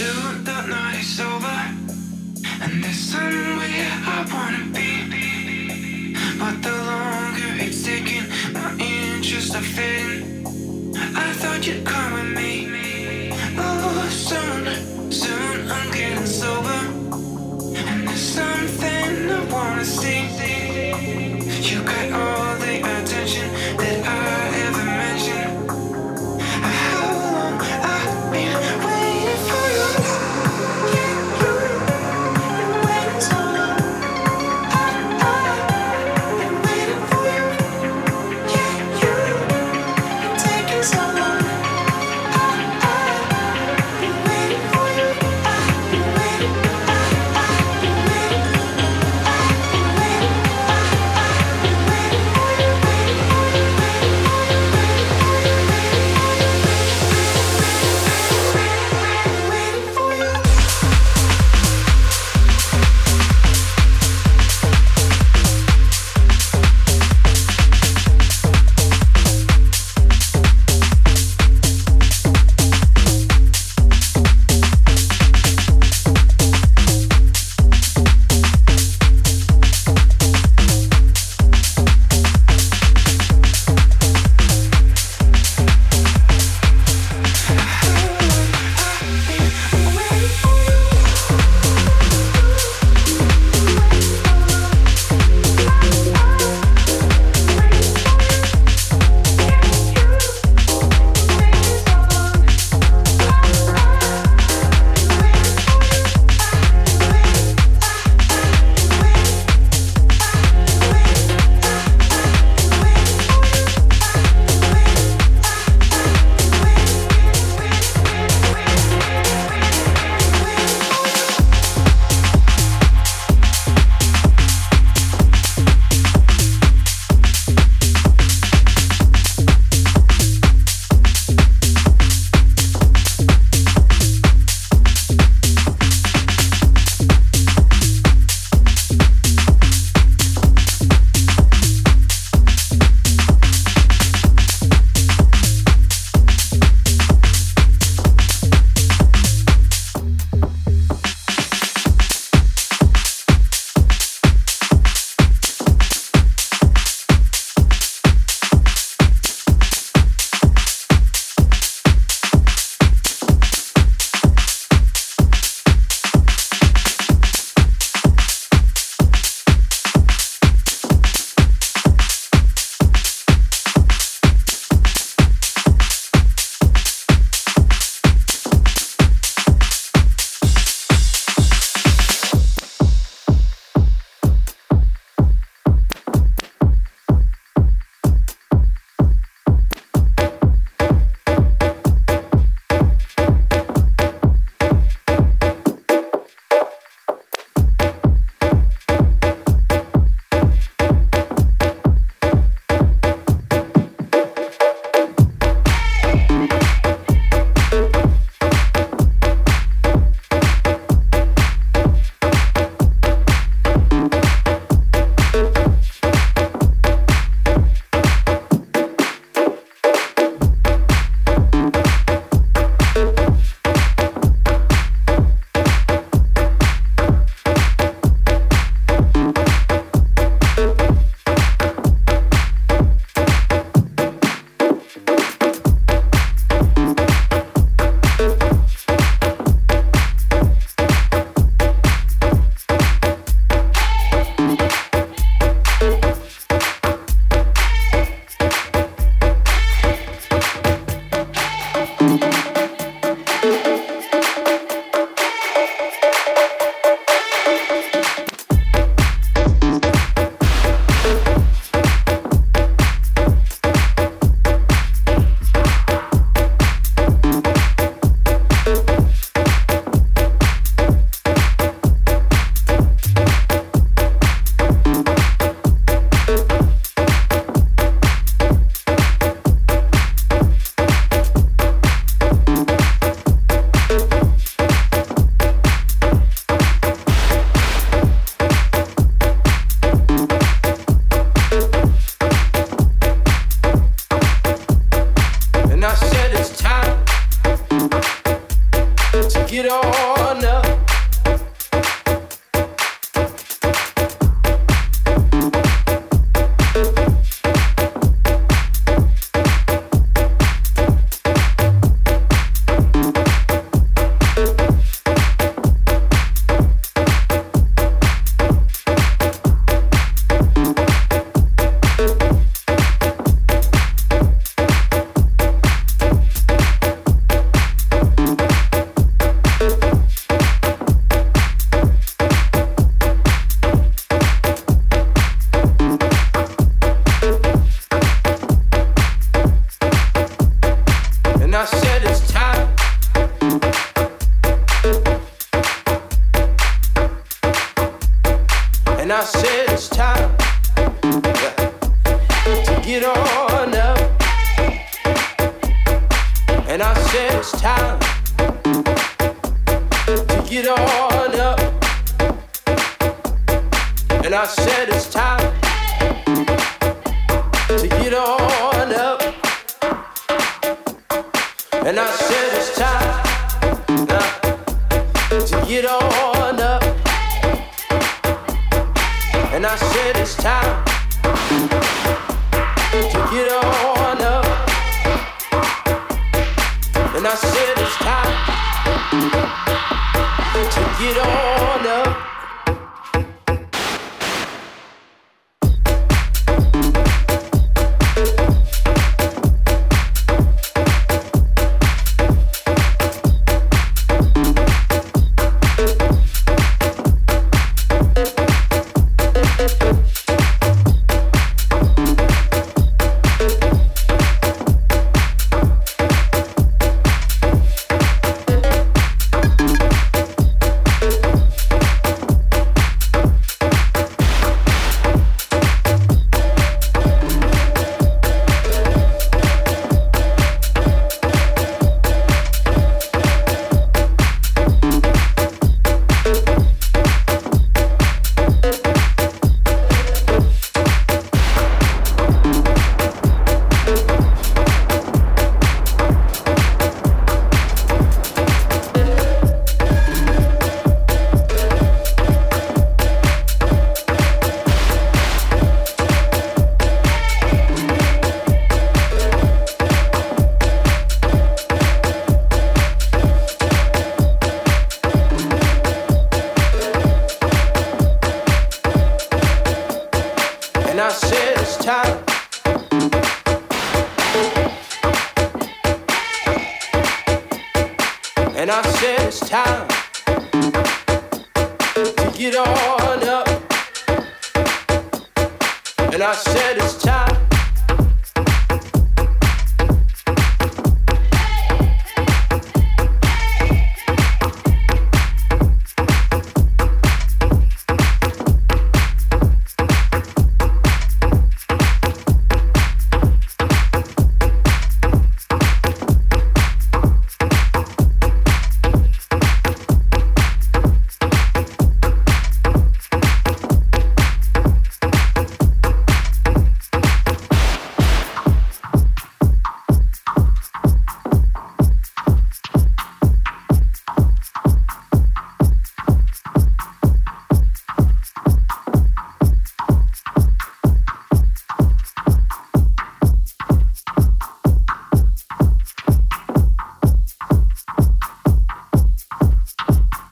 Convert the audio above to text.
Until the night is over, and there's somewhere I wanna be.